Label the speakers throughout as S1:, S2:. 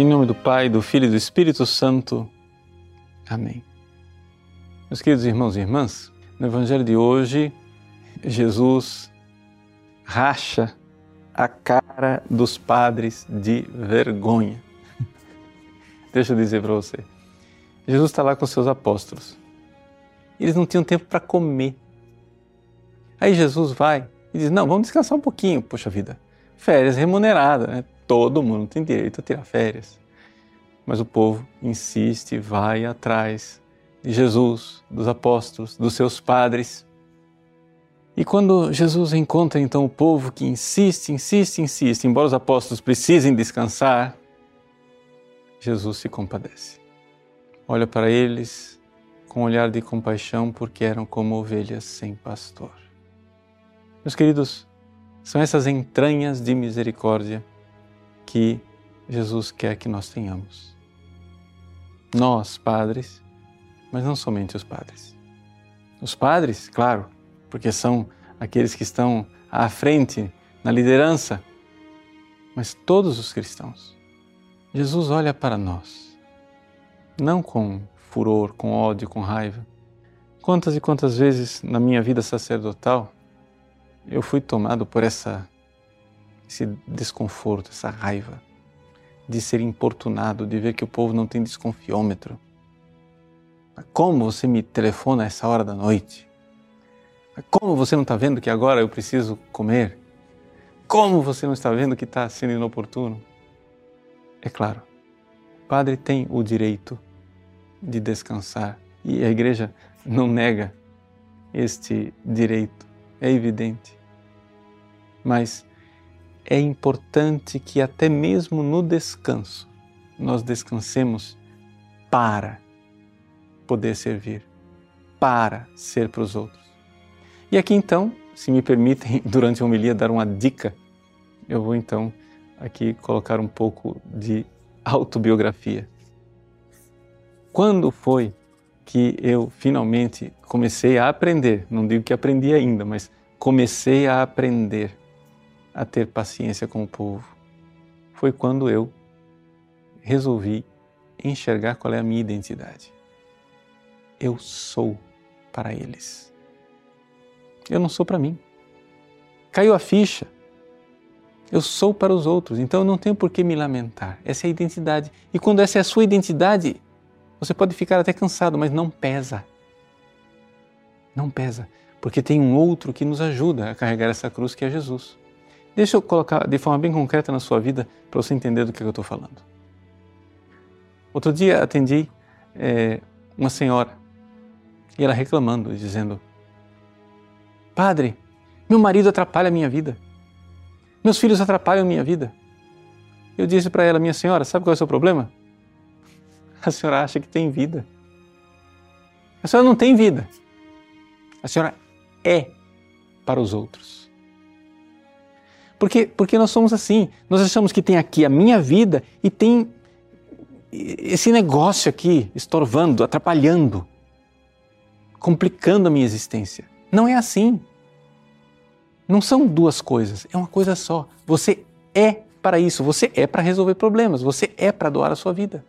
S1: Em nome do Pai, do Filho e do Espírito Santo. Amém. Meus queridos irmãos e irmãs, no Evangelho de hoje, Jesus racha a cara dos padres de vergonha. Deixa eu dizer para você. Jesus está lá com seus apóstolos. Eles não tinham tempo para comer. Aí Jesus vai e diz: Não, vamos descansar um pouquinho. Poxa vida, férias remuneradas, né? Todo mundo tem direito a tirar férias. Mas o povo insiste, vai atrás de Jesus, dos apóstolos, dos seus padres. E quando Jesus encontra então o povo que insiste, insiste, insiste, embora os apóstolos precisem descansar, Jesus se compadece. Olha para eles com um olhar de compaixão, porque eram como ovelhas sem pastor. Meus queridos, são essas entranhas de misericórdia que Jesus quer que nós tenhamos. Nós, padres, mas não somente os padres. Os padres, claro, porque são aqueles que estão à frente na liderança, mas todos os cristãos. Jesus olha para nós, não com furor, com ódio, com raiva. Quantas e quantas vezes na minha vida sacerdotal eu fui tomado por essa esse desconforto, essa raiva de ser importunado, de ver que o povo não tem desconfiômetro. Como você me telefona a essa hora da noite? Como você não está vendo que agora eu preciso comer? Como você não está vendo que está sendo inoportuno? É claro, o padre tem o direito de descansar e a igreja não nega este direito, é evidente. Mas é importante que até mesmo no descanso nós descansemos para poder servir, para ser para os outros. E aqui então, se me permitem, durante a homilia dar uma dica, eu vou então aqui colocar um pouco de autobiografia. Quando foi que eu finalmente comecei a aprender, não digo que aprendi ainda, mas comecei a aprender a ter paciência com o povo? Foi quando eu resolvi enxergar qual é a minha identidade. Eu sou para eles. Eu não sou para mim. Caiu a ficha. Eu sou para os outros, então eu não tenho por que me lamentar. Essa é a identidade. E quando essa é a sua identidade, você pode ficar até cansado, mas não pesa. Não pesa, porque tem um outro que nos ajuda a carregar essa cruz que é Jesus. Deixa eu colocar de forma bem concreta na sua vida para você entender do que eu estou falando. Outro dia atendi é, uma senhora e ela reclamando, dizendo: Padre, meu marido atrapalha a minha vida. Meus filhos atrapalham a minha vida. Eu disse para ela, minha senhora, sabe qual é o seu problema? A senhora acha que tem vida. A senhora não tem vida. A senhora é para os outros. Porque, porque nós somos assim. Nós achamos que tem aqui a minha vida e tem esse negócio aqui estorvando, atrapalhando, complicando a minha existência. Não é assim. Não são duas coisas, é uma coisa só. Você é para isso, você é para resolver problemas, você é para doar a sua vida.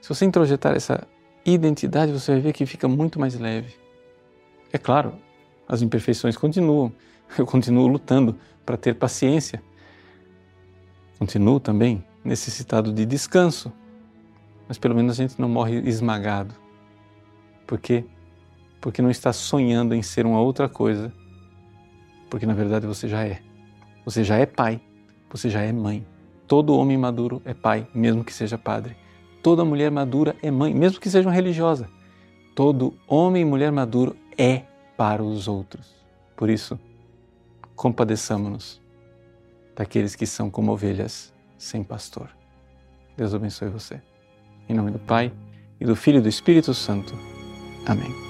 S1: Se você introjetar essa identidade, você vai ver que fica muito mais leve. É claro, as imperfeições continuam. Eu continuo lutando para ter paciência. Continuo também necessitado de descanso, mas pelo menos a gente não morre esmagado. Por quê? Porque não está sonhando em ser uma outra coisa porque na verdade você já é. Você já é pai, você já é mãe. Todo homem maduro é pai, mesmo que seja padre. Toda mulher madura é mãe, mesmo que seja uma religiosa. Todo homem e mulher maduro é para os outros. Por isso, compadeçamos-nos daqueles que são como ovelhas sem pastor. Deus abençoe você. Em nome do Pai, e do Filho e do Espírito Santo. Amém.